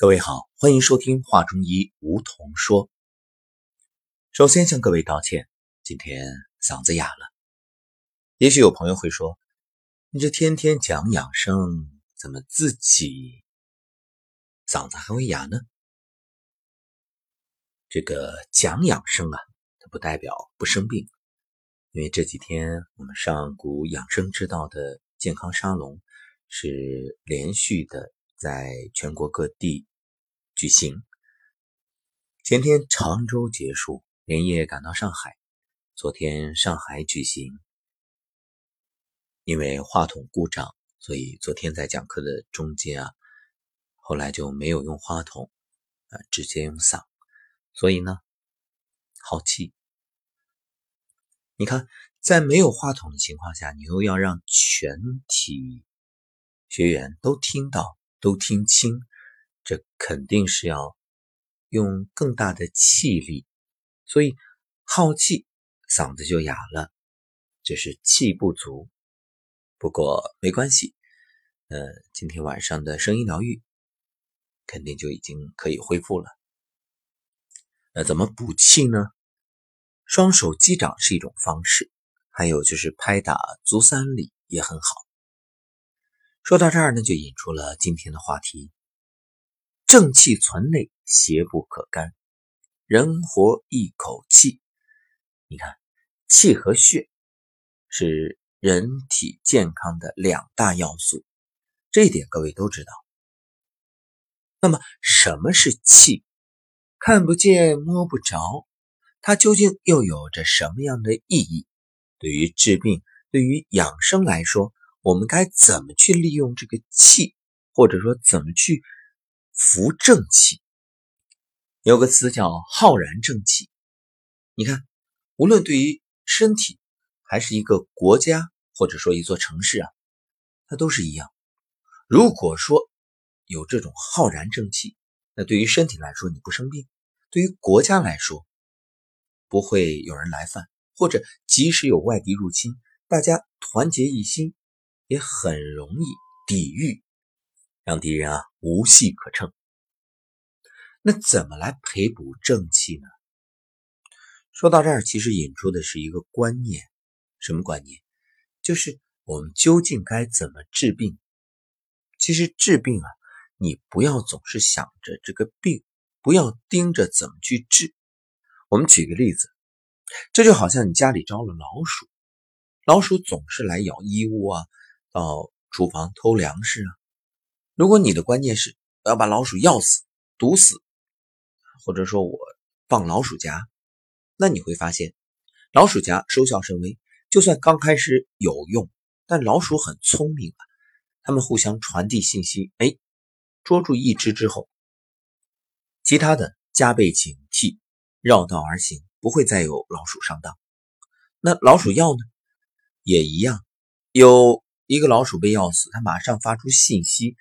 各位好，欢迎收听《画中医梧桐说》。首先向各位道歉，今天嗓子哑了。也许有朋友会说：“你这天天讲养生，怎么自己嗓子还会哑呢？”这个讲养生啊，它不代表不生病，因为这几天我们上古养生之道的健康沙龙是连续的。在全国各地举行。前天常州结束，连夜赶到上海。昨天上海举行，因为话筒故障，所以昨天在讲课的中间啊，后来就没有用话筒，啊，直接用嗓。所以呢，好气。你看，在没有话筒的情况下，你又要让全体学员都听到。都听清，这肯定是要用更大的气力，所以耗气，嗓子就哑了，这是气不足。不过没关系，呃，今天晚上的声音疗愈肯定就已经可以恢复了。那怎么补气呢？双手击掌是一种方式，还有就是拍打足三里也很好。说到这儿呢，就引出了今天的话题：正气存内，邪不可干。人活一口气，你看，气和血是人体健康的两大要素，这一点各位都知道。那么，什么是气？看不见摸不着，它究竟又有着什么样的意义？对于治病，对于养生来说？我们该怎么去利用这个气，或者说怎么去扶正气？有个词叫“浩然正气”。你看，无论对于身体，还是一个国家，或者说一座城市啊，它都是一样。如果说有这种浩然正气，那对于身体来说你不生病，对于国家来说不会有人来犯，或者即使有外敌入侵，大家团结一心。也很容易抵御，让敌人啊无隙可乘。那怎么来培补正气呢？说到这儿，其实引出的是一个观念，什么观念？就是我们究竟该怎么治病？其实治病啊，你不要总是想着这个病，不要盯着怎么去治。我们举个例子，这就好像你家里招了老鼠，老鼠总是来咬衣物啊。到厨房偷粮食啊！如果你的观念是我要把老鼠药死、毒死，或者说我放老鼠夹，那你会发现老鼠夹收效甚微。就算刚开始有用，但老鼠很聪明啊，它们互相传递信息。哎，捉住一只之后，其他的加倍警惕，绕道而行，不会再有老鼠上当。那老鼠药呢，也一样有。一个老鼠被药死，它马上发出信息，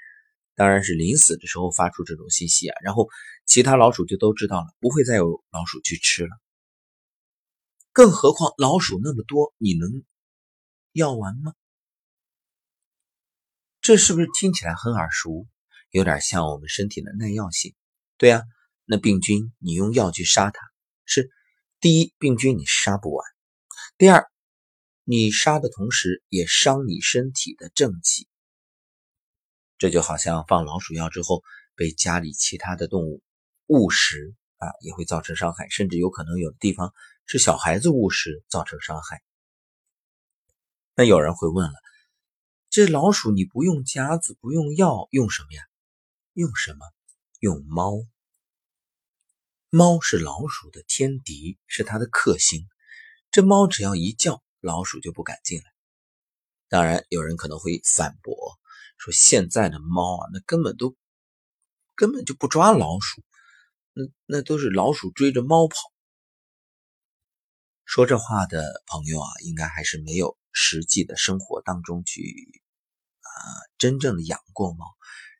当然是临死的时候发出这种信息啊，然后其他老鼠就都知道了，不会再有老鼠去吃了。更何况老鼠那么多，你能药完吗？这是不是听起来很耳熟？有点像我们身体的耐药性。对啊，那病菌你用药去杀它，是第一，病菌你杀不完；第二。你杀的同时，也伤你身体的正气。这就好像放老鼠药之后，被家里其他的动物误食啊，也会造成伤害，甚至有可能有的地方是小孩子误食造成伤害。那有人会问了，这老鼠你不用夹子，不用药，用什么呀？用什么？用猫。猫是老鼠的天敌，是它的克星。这猫只要一叫。老鼠就不敢进来。当然，有人可能会反驳说：“现在的猫啊，那根本都根本就不抓老鼠，那那都是老鼠追着猫跑。”说这话的朋友啊，应该还是没有实际的生活当中去啊真正的养过猫。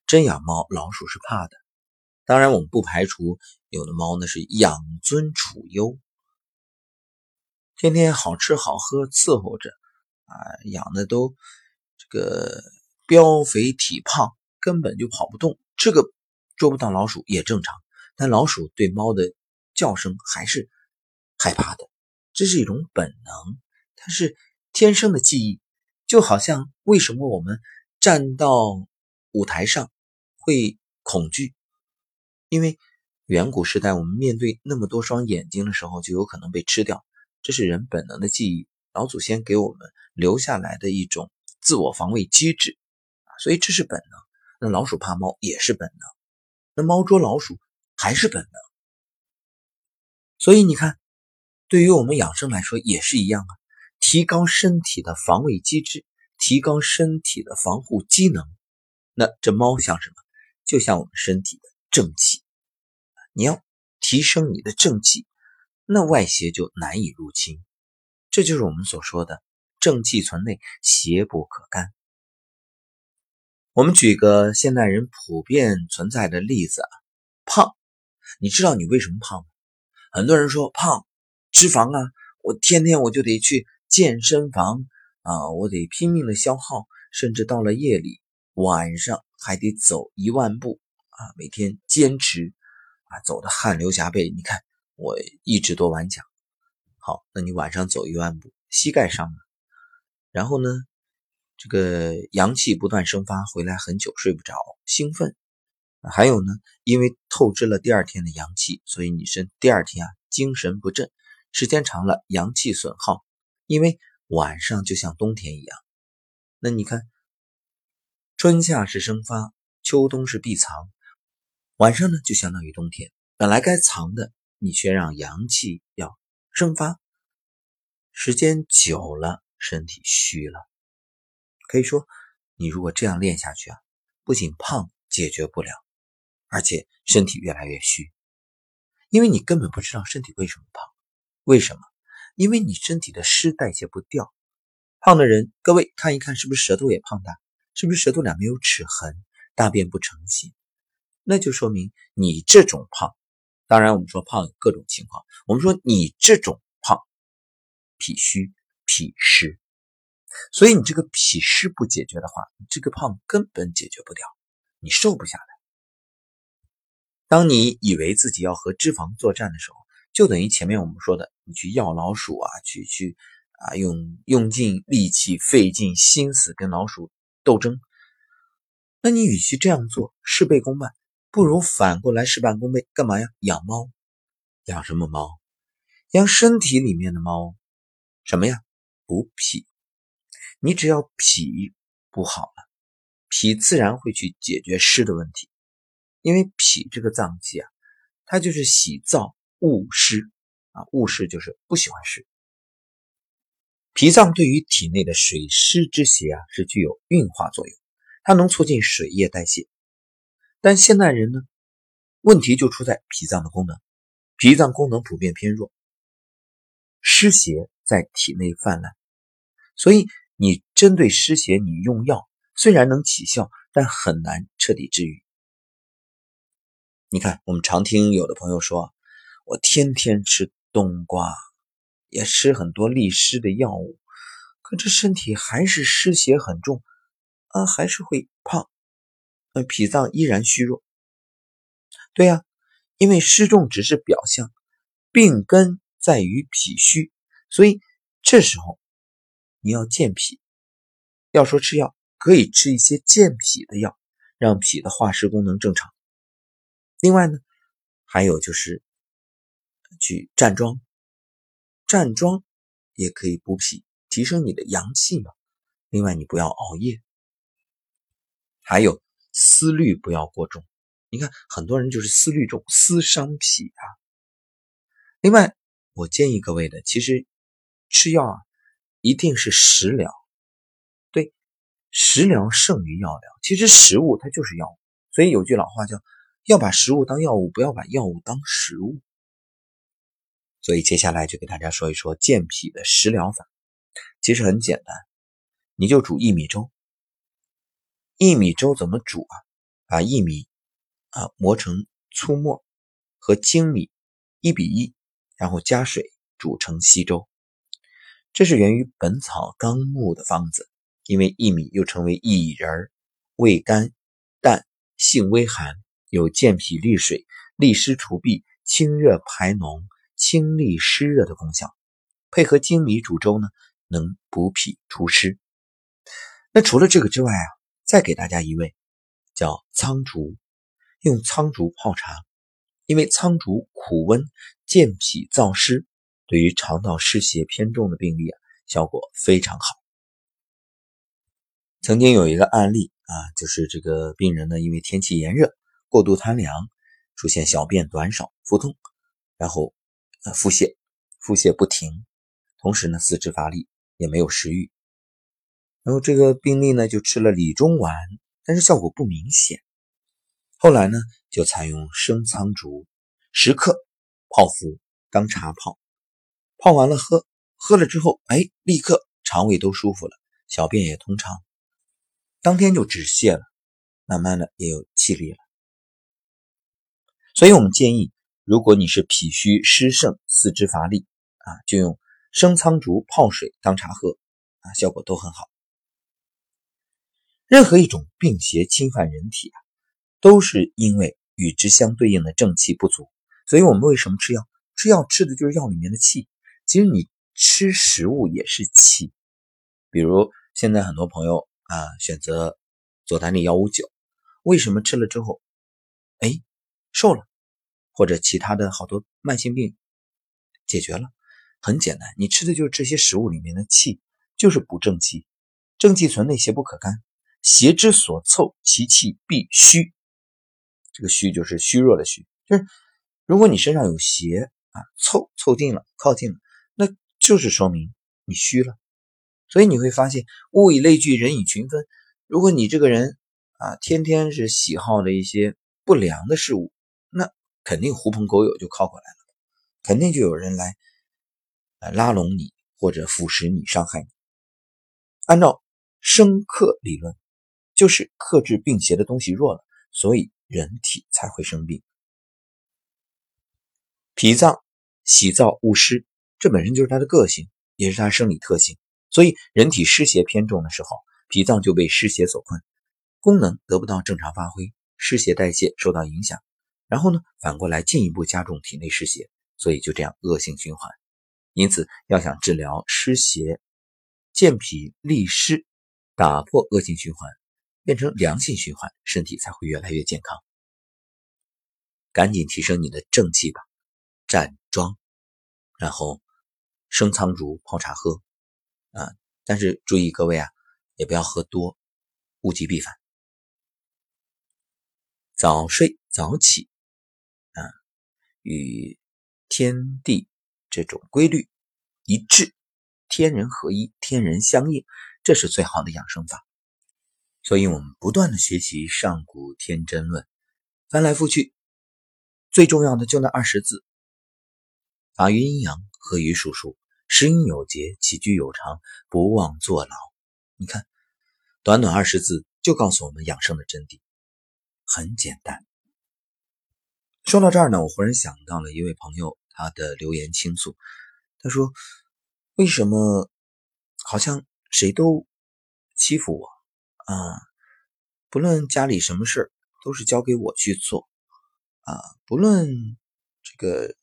真养猫，老鼠是怕的。当然，我们不排除有的猫呢是养尊处优。天天好吃好喝伺候着，啊，养的都这个膘肥体胖，根本就跑不动。这个捉不到老鼠也正常，但老鼠对猫的叫声还是害怕的，这是一种本能，它是天生的记忆，就好像为什么我们站到舞台上会恐惧，因为远古时代我们面对那么多双眼睛的时候就有可能被吃掉，这是人本能的记忆，老祖先给我们留下来的一种自我防卫机制所以这是本能。那老鼠怕猫也是本能，那猫捉老鼠还是本能。所以你看，对于我们养生来说也是一样啊，提高身体的防卫机制，提高身体的防护机能。那这猫像什么？就像我们身体的正气。你要提升你的正气，那外邪就难以入侵。这就是我们所说的正气存内，邪不可干。我们举个现代人普遍存在的例子啊，胖，你知道你为什么胖吗？很多人说胖，脂肪啊，我天天我就得去健身房啊，我得拼命的消耗，甚至到了夜里晚上还得走一万步啊，每天坚持啊，走的汗流浃背。你看我一直都顽强。好，那你晚上走一万步，膝盖伤了，然后呢？这个阳气不断生发，回来很久睡不着，兴奋。还有呢，因为透支了第二天的阳气，所以你是第二天啊精神不振，时间长了阳气损耗。因为晚上就像冬天一样，那你看，春夏是生发，秋冬是闭藏，晚上呢就相当于冬天，本来该藏的，你却让阳气要生发，时间久了，身体虚了。可以说，你如果这样练下去啊，不仅胖解决不了，而且身体越来越虚，因为你根本不知道身体为什么胖。为什么？因为你身体的湿代谢不掉。胖的人，各位看一看，是不是舌头也胖大？是不是舌头两边有齿痕，大便不成形？那就说明你这种胖，当然我们说胖有各种情况，我们说你这种胖，脾虚脾湿。所以你这个脾湿不解决的话，你这个胖根本解决不掉，你瘦不下来。当你以为自己要和脂肪作战的时候，就等于前面我们说的，你去要老鼠啊，去去啊，用用尽力气、费尽心思跟老鼠斗争。那你与其这样做事倍功半，不如反过来事半功倍，干嘛呀？养猫，养什么猫？养身体里面的猫，什么呀？补脾。你只要脾不好了，脾自然会去解决湿的问题，因为脾这个脏器啊，它就是喜燥恶湿啊，恶湿就是不喜欢湿。脾脏对于体内的水湿之邪啊，是具有运化作用，它能促进水液代谢。但现代人呢，问题就出在脾脏的功能，脾脏功能普遍偏弱，湿邪在体内泛滥，所以。你针对湿邪，你用药虽然能起效，但很难彻底治愈。你看，我们常听有的朋友说，我天天吃冬瓜，也吃很多利湿的药物，可这身体还是湿邪很重啊，还是会胖，那脾脏依然虚弱。对呀，因为湿重只是表象，病根在于脾虚，所以这时候。你要健脾，要说吃药可以吃一些健脾的药，让脾的化湿功能正常。另外呢，还有就是去站桩，站桩也可以补脾，提升你的阳气嘛。另外，你不要熬夜，还有思虑不要过重。你看很多人就是思虑重，思伤脾啊。另外，我建议各位的，其实吃药啊。一定是食疗，对，食疗胜于药疗。其实食物它就是药物，所以有句老话叫“要把食物当药物，不要把药物当食物”。所以接下来就给大家说一说健脾的食疗法。其实很简单，你就煮薏米粥。薏米粥怎么煮啊？把薏米啊磨成粗末，和精米一比一，然后加水煮成稀粥。这是源于《本草纲目》的方子，因为薏米又称为薏仁，味甘淡，性微寒，有健脾利水、利湿除痹、清热排脓、清利湿热的功效。配合粳米煮粥呢，能补脾除湿。那除了这个之外啊，再给大家一味，叫苍竹，用苍竹泡茶，因为苍竹苦温，健脾燥湿，对于肠道湿邪偏重的病例啊，效果非常好。曾经有一个案例啊，就是这个病人呢，因为天气炎热，过度贪凉，出现小便短少、腹痛，然后呃腹泻，腹泻不停，同时呢四肢乏力，也没有食欲。然后这个病例呢就吃了理中丸，但是效果不明显。后来呢就采用生苍竹十克泡服当茶泡，泡完了喝，喝了之后，哎，立刻肠胃都舒服了，小便也通畅。当天就止泻了，慢慢的也有气力了。所以我们建议，如果你是脾虚湿盛、四肢乏力啊，就用生苍竹泡水当茶喝啊，效果都很好。任何一种病邪侵犯人体啊，都是因为与之相对应的正气不足。所以我们为什么吃药？吃药吃的就是药里面的气。其实你吃食物也是气，比如现在很多朋友。啊，选择左丹尼幺五九，为什么吃了之后，哎，瘦了，或者其他的好多慢性病解决了？很简单，你吃的就是这些食物里面的气，就是补正气。正气存内，邪不可干。邪之所凑，其气必虚。这个虚就是虚弱的虚，就是如果你身上有邪啊，凑凑近了，靠近了，那就是说明你虚了。所以你会发现，物以类聚，人以群分。如果你这个人啊，天天是喜好的一些不良的事物，那肯定狐朋狗友就靠过来了，肯定就有人来来拉拢你，或者腐蚀你、伤害你。按照生克理论，就是克制病邪的东西弱了，所以人体才会生病。脾脏喜燥恶湿，这本身就是它的个性，也是它生理特性。所以，人体湿邪偏重的时候，脾脏就被湿邪所困，功能得不到正常发挥，湿邪代谢受到影响，然后呢，反过来进一步加重体内湿邪，所以就这样恶性循环。因此，要想治疗湿邪、健脾利湿，打破恶性循环，变成良性循环，身体才会越来越健康。赶紧提升你的正气吧，站桩，然后生苍竹泡茶喝。啊，但是注意各位啊，也不要喝多，物极必反。早睡早起啊，与天地这种规律一致，天人合一，天人相应，这是最好的养生法。所以我们不断的学习上古天真论，翻来覆去，最重要的就那二十字：法于阴阳，和于术数。食饮有节，起居有常，不忘坐牢。你看，短短二十字就告诉我们养生的真谛，很简单。说到这儿呢，我忽然想到了一位朋友，他的留言倾诉，他说：“为什么好像谁都欺负我啊？不论家里什么事都是交给我去做啊，不论这个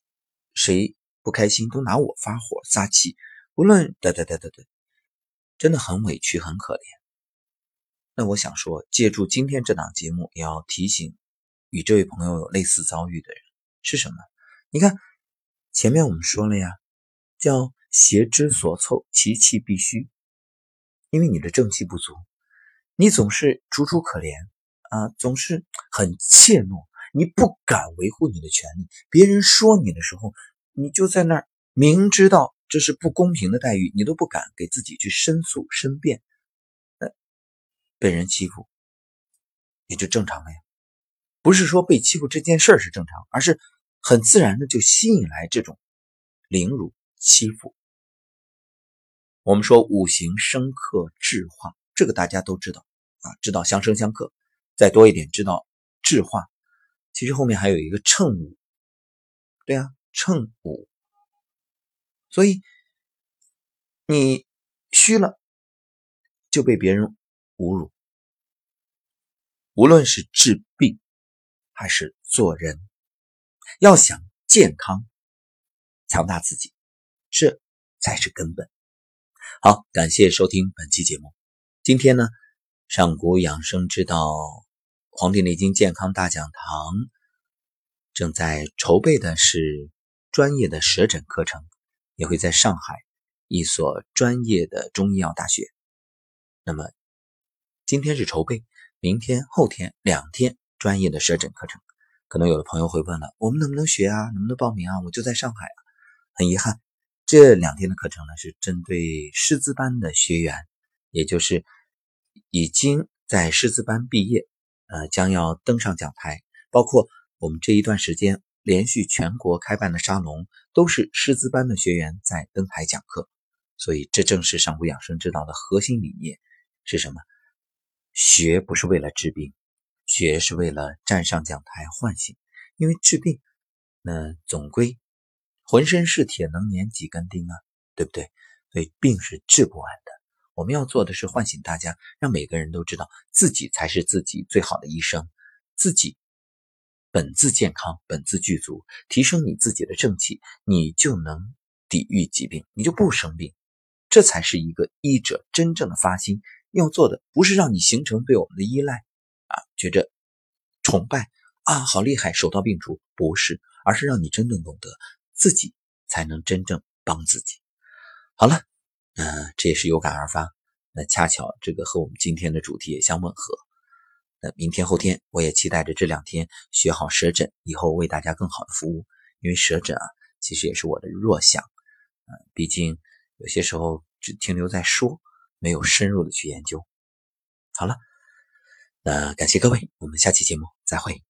谁。”不开心都拿我发火撒气，无论对对对对对，真的很委屈很可怜。那我想说，借助今天这档节目，也要提醒与这位朋友有类似遭遇的人是什么？你看前面我们说了呀，叫邪之所凑，其气必虚。因为你的正气不足，你总是楚楚可怜啊，总是很怯懦，你不敢维护你的权利。别人说你的时候。你就在那儿，明知道这是不公平的待遇，你都不敢给自己去申诉申辩，那被人欺负也就正常了呀。不是说被欺负这件事是正常，而是很自然的就吸引来这种凌辱欺负。我们说五行生克制化，这个大家都知道啊，知道相生相克，再多一点知道制化。其实后面还有一个乘五，对啊。乘五，所以你虚了就被别人侮辱。无论是治病还是做人？要想健康，强大自己，这才是根本。好，感谢收听本期节目。今天呢，上古养生之道《黄帝内经健康大讲堂》正在筹备的是专业的舌诊课程，也会在上海一所专业的中医药大学。那么今天是筹备，明天、后天两天专业的舌诊课程。可能有的朋友会问了，我们能不能学啊？能不能报名啊？我就在上海啊。很遗憾，这两天的课程呢是针对师资班的学员，也就是已经在师资班毕业，呃，将要登上讲台。包括我们这一段时间连续全国开办的沙龙，都是师资班的学员在登台讲课。所以，这正是上古养生之道的核心理念是什么？学不是为了治病。学是为了站上讲台唤醒，因为治病，那总归浑身是铁，能粘几根钉啊，对不对？所以病是治不完的。我们要做的是唤醒大家，让每个人都知道自己才是自己最好的医生，自己本自健康，本自具足，提升你自己的正气，你就能抵御疾病，你就不生病。这才是一个医者真正的发心要做的，不是让你形成对我们的依赖。啊，觉着崇拜啊，好厉害，手到病除，不是，而是让你真正懂得自己才能真正帮自己。好了，嗯，这也是有感而发，那恰巧这个和我们今天的主题也相吻合。那明天后天，我也期待着这两天学好舌诊，以后为大家更好的服务。因为舌诊啊，其实也是我的弱项，嗯，毕竟有些时候只停留在说，没有深入的去研究。好了。那感谢各位，我们下期节目再会。